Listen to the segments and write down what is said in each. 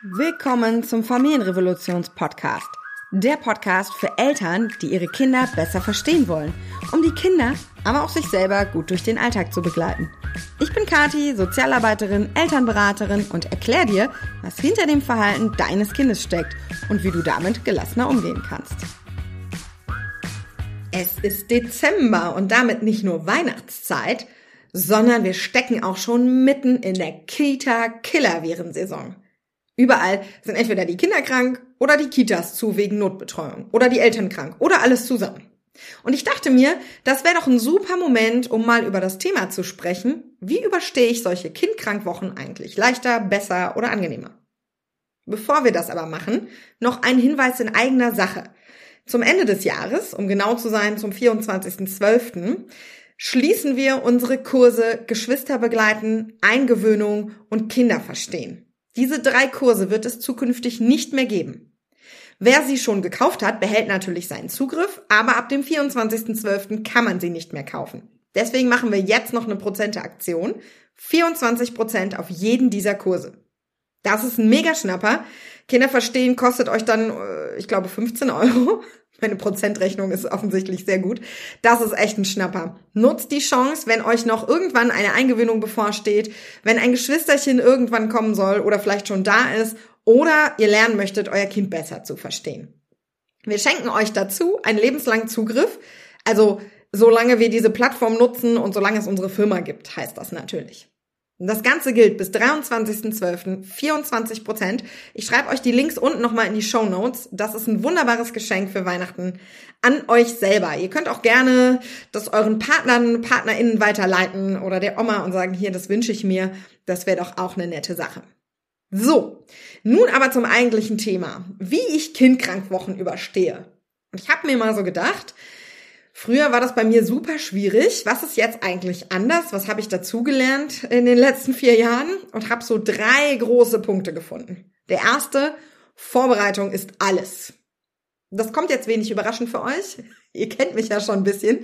Willkommen zum Familienrevolutions-Podcast. Der Podcast für Eltern, die ihre Kinder besser verstehen wollen, um die Kinder, aber auch sich selber gut durch den Alltag zu begleiten. Ich bin Kati, Sozialarbeiterin, Elternberaterin und erkläre dir, was hinter dem Verhalten deines Kindes steckt und wie du damit gelassener umgehen kannst. Es ist Dezember und damit nicht nur Weihnachtszeit, sondern wir stecken auch schon mitten in der Kita-Killer-Virensaison. Überall sind entweder die Kinder krank oder die Kitas zu wegen Notbetreuung oder die Eltern krank oder alles zusammen. Und ich dachte mir, das wäre doch ein super Moment, um mal über das Thema zu sprechen. Wie überstehe ich solche Kindkrankwochen eigentlich? Leichter, besser oder angenehmer? Bevor wir das aber machen, noch ein Hinweis in eigener Sache. Zum Ende des Jahres, um genau zu sein, zum 24.12., schließen wir unsere Kurse Geschwister begleiten, Eingewöhnung und Kinder verstehen. Diese drei Kurse wird es zukünftig nicht mehr geben. Wer sie schon gekauft hat, behält natürlich seinen Zugriff, aber ab dem 24.12. kann man sie nicht mehr kaufen. Deswegen machen wir jetzt noch eine Prozente-Aktion. 24 Prozent auf jeden dieser Kurse. Das ist ein Mega-Schnapper. Kinder verstehen kostet euch dann, äh, ich glaube, 15 Euro. Meine Prozentrechnung ist offensichtlich sehr gut. Das ist echt ein Schnapper. Nutzt die Chance, wenn euch noch irgendwann eine Eingewöhnung bevorsteht, wenn ein Geschwisterchen irgendwann kommen soll oder vielleicht schon da ist oder ihr lernen möchtet, euer Kind besser zu verstehen. Wir schenken euch dazu einen lebenslangen Zugriff. Also solange wir diese Plattform nutzen und solange es unsere Firma gibt, heißt das natürlich. Das Ganze gilt bis 23.12. 24 Prozent. Ich schreibe euch die Links unten nochmal in die Show Notes. Das ist ein wunderbares Geschenk für Weihnachten an euch selber. Ihr könnt auch gerne das euren Partnern, PartnerInnen weiterleiten oder der Oma und sagen, hier, das wünsche ich mir. Das wäre doch auch eine nette Sache. So, nun aber zum eigentlichen Thema. Wie ich Kindkrankwochen überstehe. Und ich habe mir mal so gedacht, Früher war das bei mir super schwierig. Was ist jetzt eigentlich anders? Was habe ich dazugelernt in den letzten vier Jahren? Und habe so drei große Punkte gefunden. Der erste, Vorbereitung ist alles. Das kommt jetzt wenig überraschend für euch. Ihr kennt mich ja schon ein bisschen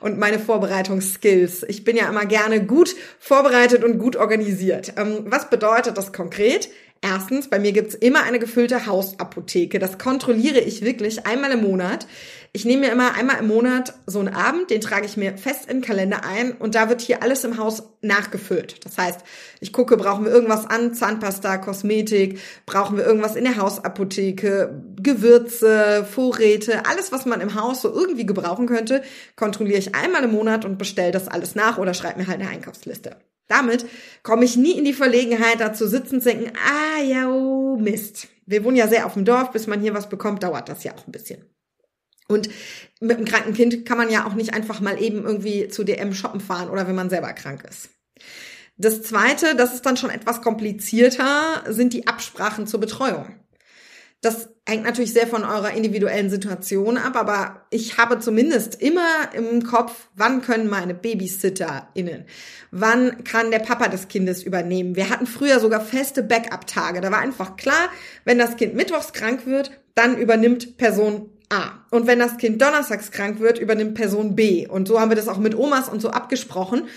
und meine Vorbereitungsskills. Ich bin ja immer gerne gut vorbereitet und gut organisiert. Ähm, was bedeutet das konkret? Erstens, bei mir gibt's immer eine gefüllte Hausapotheke. Das kontrolliere ich wirklich einmal im Monat. Ich nehme mir immer einmal im Monat so einen Abend, den trage ich mir fest den Kalender ein und da wird hier alles im Haus nachgefüllt. Das heißt, ich gucke, brauchen wir irgendwas an, Zahnpasta, Kosmetik, brauchen wir irgendwas in der Hausapotheke, Gewürze, Vorräte, alles, was man im Haus so irgendwie gebrauchen könnte, kontrolliere ich einmal im Monat und bestelle das alles nach oder schreibe mir halt eine Einkaufsliste. Damit komme ich nie in die Verlegenheit, da zu sitzen und denken, ah ja, oh Mist. Wir wohnen ja sehr auf dem Dorf, bis man hier was bekommt, dauert das ja auch ein bisschen. Und mit einem kranken Kind kann man ja auch nicht einfach mal eben irgendwie zu DM shoppen fahren oder wenn man selber krank ist. Das zweite, das ist dann schon etwas komplizierter, sind die Absprachen zur Betreuung. Das hängt natürlich sehr von eurer individuellen Situation ab, aber ich habe zumindest immer im Kopf, wann können meine BabysitterInnen, wann kann der Papa des Kindes übernehmen. Wir hatten früher sogar feste Backup-Tage. Da war einfach klar, wenn das Kind mittwochs krank wird, dann übernimmt Person A. Und wenn das Kind donnerstags krank wird, übernimmt Person B. Und so haben wir das auch mit Omas und so abgesprochen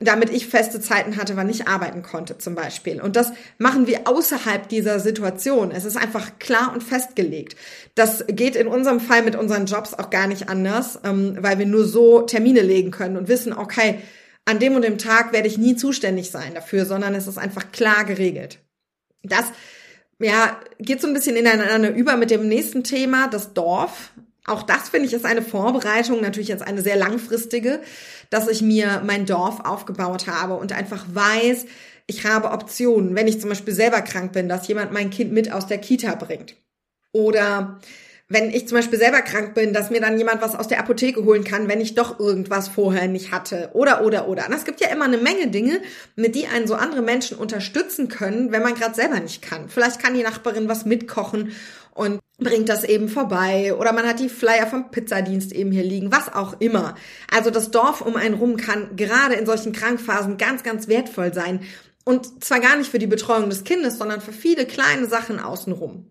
damit ich feste Zeiten hatte, wann ich arbeiten konnte zum Beispiel. Und das machen wir außerhalb dieser Situation. Es ist einfach klar und festgelegt. Das geht in unserem Fall mit unseren Jobs auch gar nicht anders, ähm, weil wir nur so Termine legen können und wissen, okay, an dem und dem Tag werde ich nie zuständig sein dafür, sondern es ist einfach klar geregelt. Das ja, geht so ein bisschen ineinander über mit dem nächsten Thema, das Dorf. Auch das finde ich ist eine Vorbereitung, natürlich jetzt eine sehr langfristige, dass ich mir mein Dorf aufgebaut habe und einfach weiß, ich habe Optionen, wenn ich zum Beispiel selber krank bin, dass jemand mein Kind mit aus der Kita bringt. Oder wenn ich zum Beispiel selber krank bin, dass mir dann jemand was aus der Apotheke holen kann, wenn ich doch irgendwas vorher nicht hatte. Oder, oder, oder. Und es gibt ja immer eine Menge Dinge, mit die einen so andere Menschen unterstützen können, wenn man gerade selber nicht kann. Vielleicht kann die Nachbarin was mitkochen und bringt das eben vorbei oder man hat die Flyer vom Pizzadienst eben hier liegen, was auch immer. Also das Dorf um einen rum kann gerade in solchen Krankphasen ganz, ganz wertvoll sein und zwar gar nicht für die Betreuung des Kindes, sondern für viele kleine Sachen außenrum.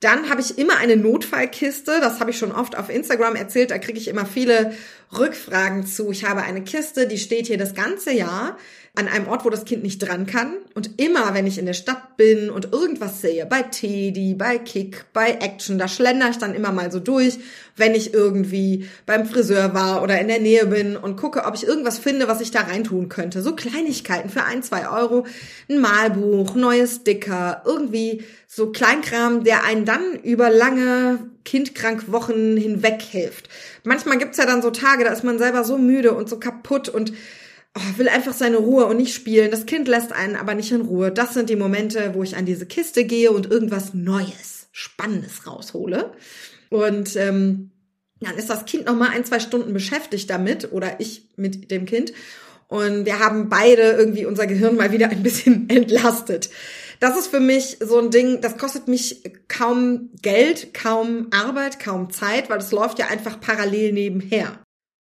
Dann habe ich immer eine Notfallkiste. Das habe ich schon oft auf Instagram erzählt. Da kriege ich immer viele Rückfragen zu. Ich habe eine Kiste, die steht hier das ganze Jahr an einem Ort, wo das Kind nicht dran kann. Und immer, wenn ich in der Stadt bin und irgendwas sehe, bei Teddy, bei Kick, bei Action, da schlender ich dann immer mal so durch, wenn ich irgendwie beim Friseur war oder in der Nähe bin und gucke, ob ich irgendwas finde, was ich da reintun könnte. So Kleinigkeiten für ein, zwei Euro, ein Malbuch, neue Sticker, irgendwie so Kleinkram, der einen dann über lange kindkrank Wochen hinweg hilft. Manchmal gibt's ja dann so Tage, da ist man selber so müde und so kaputt und will einfach seine Ruhe und nicht spielen. Das Kind lässt einen aber nicht in Ruhe. Das sind die Momente, wo ich an diese Kiste gehe und irgendwas Neues, Spannendes raushole. Und ähm, dann ist das Kind noch mal ein, zwei Stunden beschäftigt damit oder ich mit dem Kind. Und wir haben beide irgendwie unser Gehirn mal wieder ein bisschen entlastet. Das ist für mich so ein Ding, das kostet mich kaum Geld, kaum Arbeit, kaum Zeit, weil das läuft ja einfach parallel nebenher.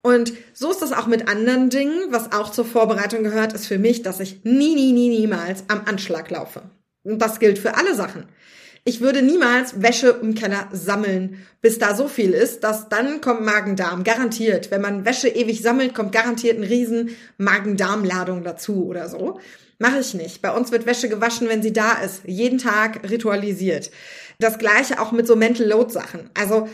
Und so ist das auch mit anderen Dingen. Was auch zur Vorbereitung gehört, ist für mich, dass ich nie, nie, nie, niemals am Anschlag laufe. Und das gilt für alle Sachen. Ich würde niemals Wäsche im Keller sammeln, bis da so viel ist, dass dann kommt Magen-Darm. Garantiert. Wenn man Wäsche ewig sammelt, kommt garantiert ein riesen Magen-Darm-Ladung dazu oder so. Mache ich nicht. Bei uns wird Wäsche gewaschen, wenn sie da ist. Jeden Tag ritualisiert. Das gleiche auch mit so Mental Load Sachen. Also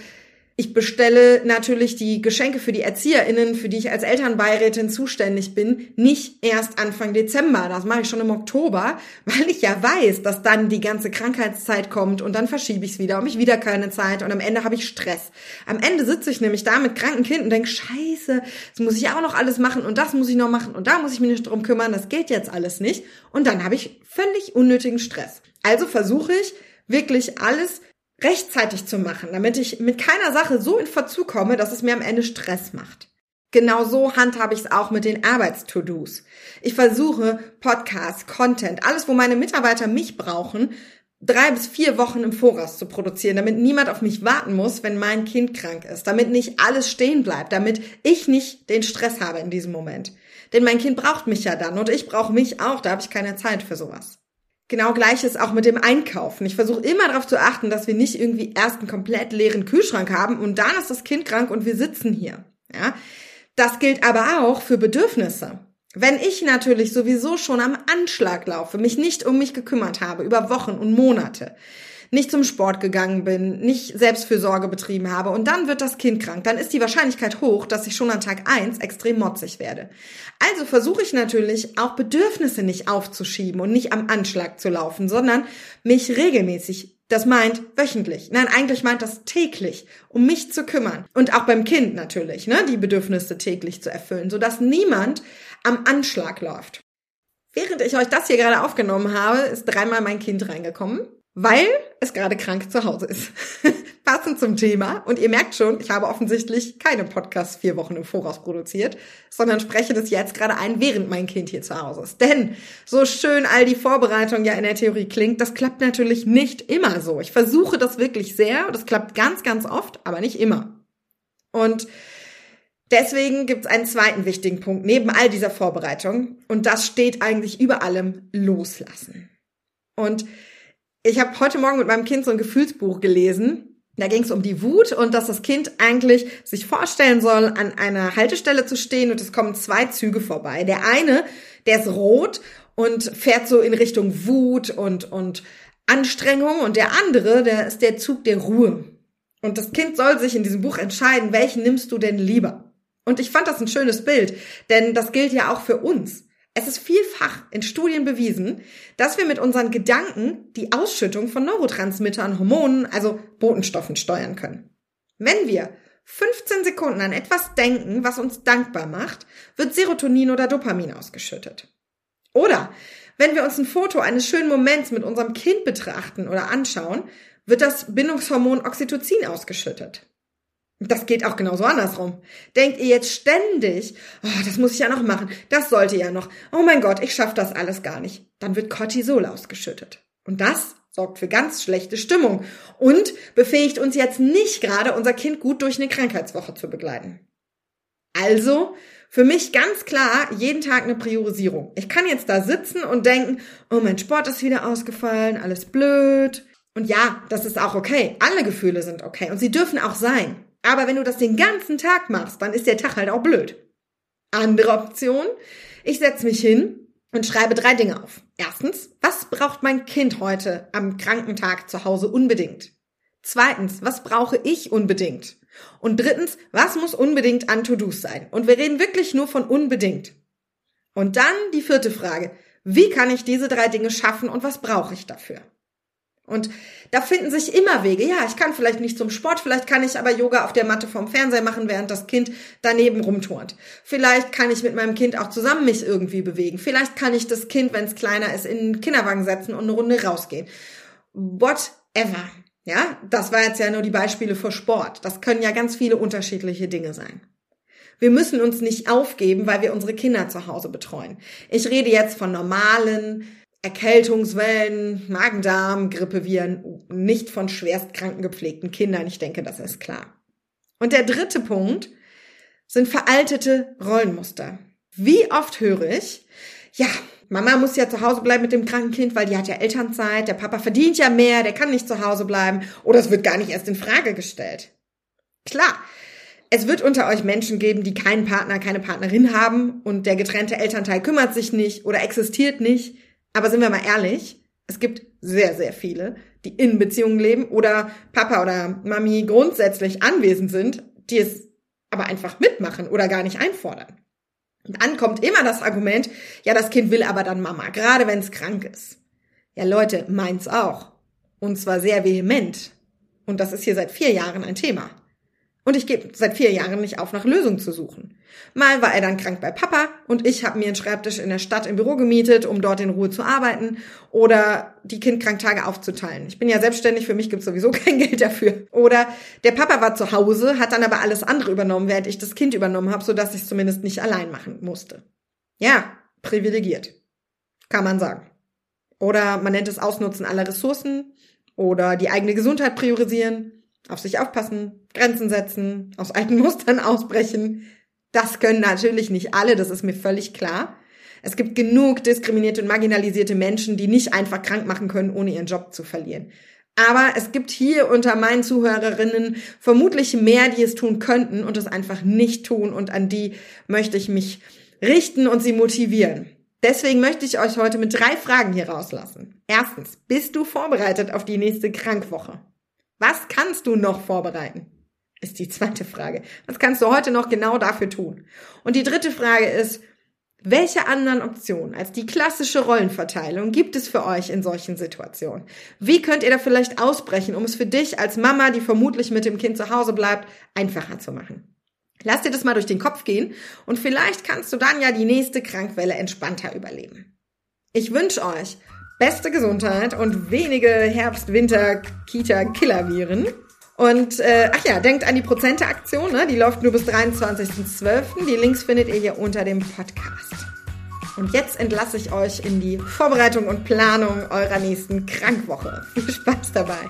ich bestelle natürlich die Geschenke für die ErzieherInnen, für die ich als Elternbeirätin zuständig bin, nicht erst Anfang Dezember. Das mache ich schon im Oktober, weil ich ja weiß, dass dann die ganze Krankheitszeit kommt und dann verschiebe ich es wieder und ich wieder keine Zeit und am Ende habe ich Stress. Am Ende sitze ich nämlich da mit kranken Kind und denke, scheiße, das muss ich auch noch alles machen und das muss ich noch machen und da muss ich mich nicht drum kümmern, das geht jetzt alles nicht. Und dann habe ich völlig unnötigen Stress. Also versuche ich wirklich alles rechtzeitig zu machen, damit ich mit keiner Sache so in Verzug komme, dass es mir am Ende Stress macht. Genau so handhabe ich es auch mit den Arbeits-To-Dos. Ich versuche Podcasts, Content, alles, wo meine Mitarbeiter mich brauchen, drei bis vier Wochen im Voraus zu produzieren, damit niemand auf mich warten muss, wenn mein Kind krank ist, damit nicht alles stehen bleibt, damit ich nicht den Stress habe in diesem Moment. Denn mein Kind braucht mich ja dann und ich brauche mich auch, da habe ich keine Zeit für sowas. Genau gleiches auch mit dem Einkaufen. Ich versuche immer darauf zu achten, dass wir nicht irgendwie erst einen komplett leeren Kühlschrank haben und dann ist das Kind krank und wir sitzen hier. Ja, das gilt aber auch für Bedürfnisse. Wenn ich natürlich sowieso schon am Anschlag laufe, mich nicht um mich gekümmert habe über Wochen und Monate, nicht zum Sport gegangen bin, nicht Selbstfürsorge betrieben habe und dann wird das Kind krank, dann ist die Wahrscheinlichkeit hoch, dass ich schon an Tag eins extrem motzig werde. Also versuche ich natürlich auch Bedürfnisse nicht aufzuschieben und nicht am Anschlag zu laufen, sondern mich regelmäßig das meint wöchentlich. Nein, eigentlich meint das täglich, um mich zu kümmern. Und auch beim Kind natürlich, ne, die Bedürfnisse täglich zu erfüllen, sodass niemand am Anschlag läuft. Während ich euch das hier gerade aufgenommen habe, ist dreimal mein Kind reingekommen weil es gerade krank zu Hause ist. Passend zum Thema. Und ihr merkt schon, ich habe offensichtlich keine Podcasts vier Wochen im Voraus produziert, sondern spreche das jetzt gerade ein, während mein Kind hier zu Hause ist. Denn so schön all die Vorbereitung ja in der Theorie klingt, das klappt natürlich nicht immer so. Ich versuche das wirklich sehr das klappt ganz, ganz oft, aber nicht immer. Und Deswegen gibt es einen zweiten wichtigen Punkt neben all dieser Vorbereitung und das steht eigentlich über allem loslassen. Und ich habe heute Morgen mit meinem Kind so ein Gefühlsbuch gelesen. Da ging es um die Wut und dass das Kind eigentlich sich vorstellen soll, an einer Haltestelle zu stehen und es kommen zwei Züge vorbei. Der eine, der ist rot und fährt so in Richtung Wut und, und Anstrengung und der andere, der ist der Zug der Ruhe. Und das Kind soll sich in diesem Buch entscheiden, welchen nimmst du denn lieber? Und ich fand das ein schönes Bild, denn das gilt ja auch für uns. Es ist vielfach in Studien bewiesen, dass wir mit unseren Gedanken die Ausschüttung von Neurotransmittern, Hormonen, also Botenstoffen steuern können. Wenn wir 15 Sekunden an etwas denken, was uns dankbar macht, wird Serotonin oder Dopamin ausgeschüttet. Oder wenn wir uns ein Foto eines schönen Moments mit unserem Kind betrachten oder anschauen, wird das Bindungshormon Oxytocin ausgeschüttet. Das geht auch genauso andersrum. Denkt ihr jetzt ständig, oh, das muss ich ja noch machen, das sollte ja noch, oh mein Gott, ich schaffe das alles gar nicht. Dann wird Cortisol ausgeschüttet. Und das sorgt für ganz schlechte Stimmung und befähigt uns jetzt nicht gerade, unser Kind gut durch eine Krankheitswoche zu begleiten. Also, für mich ganz klar, jeden Tag eine Priorisierung. Ich kann jetzt da sitzen und denken, oh, mein Sport ist wieder ausgefallen, alles blöd. Und ja, das ist auch okay. Alle Gefühle sind okay und sie dürfen auch sein. Aber wenn du das den ganzen Tag machst, dann ist der Tag halt auch blöd. Andere Option. Ich setze mich hin und schreibe drei Dinge auf. Erstens, was braucht mein Kind heute am kranken Tag zu Hause unbedingt? Zweitens, was brauche ich unbedingt? Und drittens, was muss unbedingt an To-Dos sein? Und wir reden wirklich nur von unbedingt. Und dann die vierte Frage. Wie kann ich diese drei Dinge schaffen und was brauche ich dafür? Und da finden sich immer Wege. Ja, ich kann vielleicht nicht zum Sport, vielleicht kann ich aber Yoga auf der Matte vom Fernseher machen, während das Kind daneben rumturnt. Vielleicht kann ich mit meinem Kind auch zusammen mich irgendwie bewegen. Vielleicht kann ich das Kind, wenn es kleiner ist, in den Kinderwagen setzen und eine Runde rausgehen. Whatever. Ja, das war jetzt ja nur die Beispiele für Sport. Das können ja ganz viele unterschiedliche Dinge sein. Wir müssen uns nicht aufgeben, weil wir unsere Kinder zu Hause betreuen. Ich rede jetzt von normalen, Erkältungswellen, Magen-Darm, Grippeviren, nicht von schwerstkranken gepflegten Kindern. Ich denke, das ist klar. Und der dritte Punkt sind veraltete Rollenmuster. Wie oft höre ich, ja, Mama muss ja zu Hause bleiben mit dem kranken Kind, weil die hat ja Elternzeit, der Papa verdient ja mehr, der kann nicht zu Hause bleiben oder es wird gar nicht erst in Frage gestellt. Klar, es wird unter euch Menschen geben, die keinen Partner, keine Partnerin haben und der getrennte Elternteil kümmert sich nicht oder existiert nicht. Aber sind wir mal ehrlich, es gibt sehr, sehr viele, die in Beziehungen leben oder Papa oder Mami grundsätzlich anwesend sind, die es aber einfach mitmachen oder gar nicht einfordern. Und dann kommt immer das Argument, ja, das Kind will aber dann Mama, gerade wenn es krank ist. Ja, Leute, meins auch. Und zwar sehr vehement. Und das ist hier seit vier Jahren ein Thema. Und ich gebe seit vier Jahren nicht auf, nach Lösungen zu suchen. Mal war er dann krank bei Papa und ich habe mir einen Schreibtisch in der Stadt im Büro gemietet, um dort in Ruhe zu arbeiten oder die Kindkranktage aufzuteilen. Ich bin ja selbstständig, für mich gibt's sowieso kein Geld dafür. Oder der Papa war zu Hause, hat dann aber alles andere übernommen, während ich das Kind übernommen habe, sodass ich es zumindest nicht allein machen musste. Ja, privilegiert. Kann man sagen. Oder man nennt es Ausnutzen aller Ressourcen oder die eigene Gesundheit priorisieren auf sich aufpassen, Grenzen setzen, aus alten Mustern ausbrechen. Das können natürlich nicht alle, das ist mir völlig klar. Es gibt genug diskriminierte und marginalisierte Menschen, die nicht einfach krank machen können, ohne ihren Job zu verlieren. Aber es gibt hier unter meinen Zuhörerinnen vermutlich mehr, die es tun könnten und es einfach nicht tun und an die möchte ich mich richten und sie motivieren. Deswegen möchte ich euch heute mit drei Fragen hier rauslassen. Erstens, bist du vorbereitet auf die nächste Krankwoche? Was kannst du noch vorbereiten? Ist die zweite Frage. Was kannst du heute noch genau dafür tun? Und die dritte Frage ist, welche anderen Optionen als die klassische Rollenverteilung gibt es für euch in solchen Situationen? Wie könnt ihr da vielleicht ausbrechen, um es für dich als Mama, die vermutlich mit dem Kind zu Hause bleibt, einfacher zu machen? Lass dir das mal durch den Kopf gehen und vielleicht kannst du dann ja die nächste Krankwelle entspannter überleben. Ich wünsche euch beste Gesundheit und wenige Herbst-, Winter-, Kita-Killer-Viren. Und äh, ach ja, denkt an die Prozente-Aktion, ne? die läuft nur bis 23.12. Die Links findet ihr hier unter dem Podcast. Und jetzt entlasse ich euch in die Vorbereitung und Planung eurer nächsten Krankwoche. Viel Spaß dabei!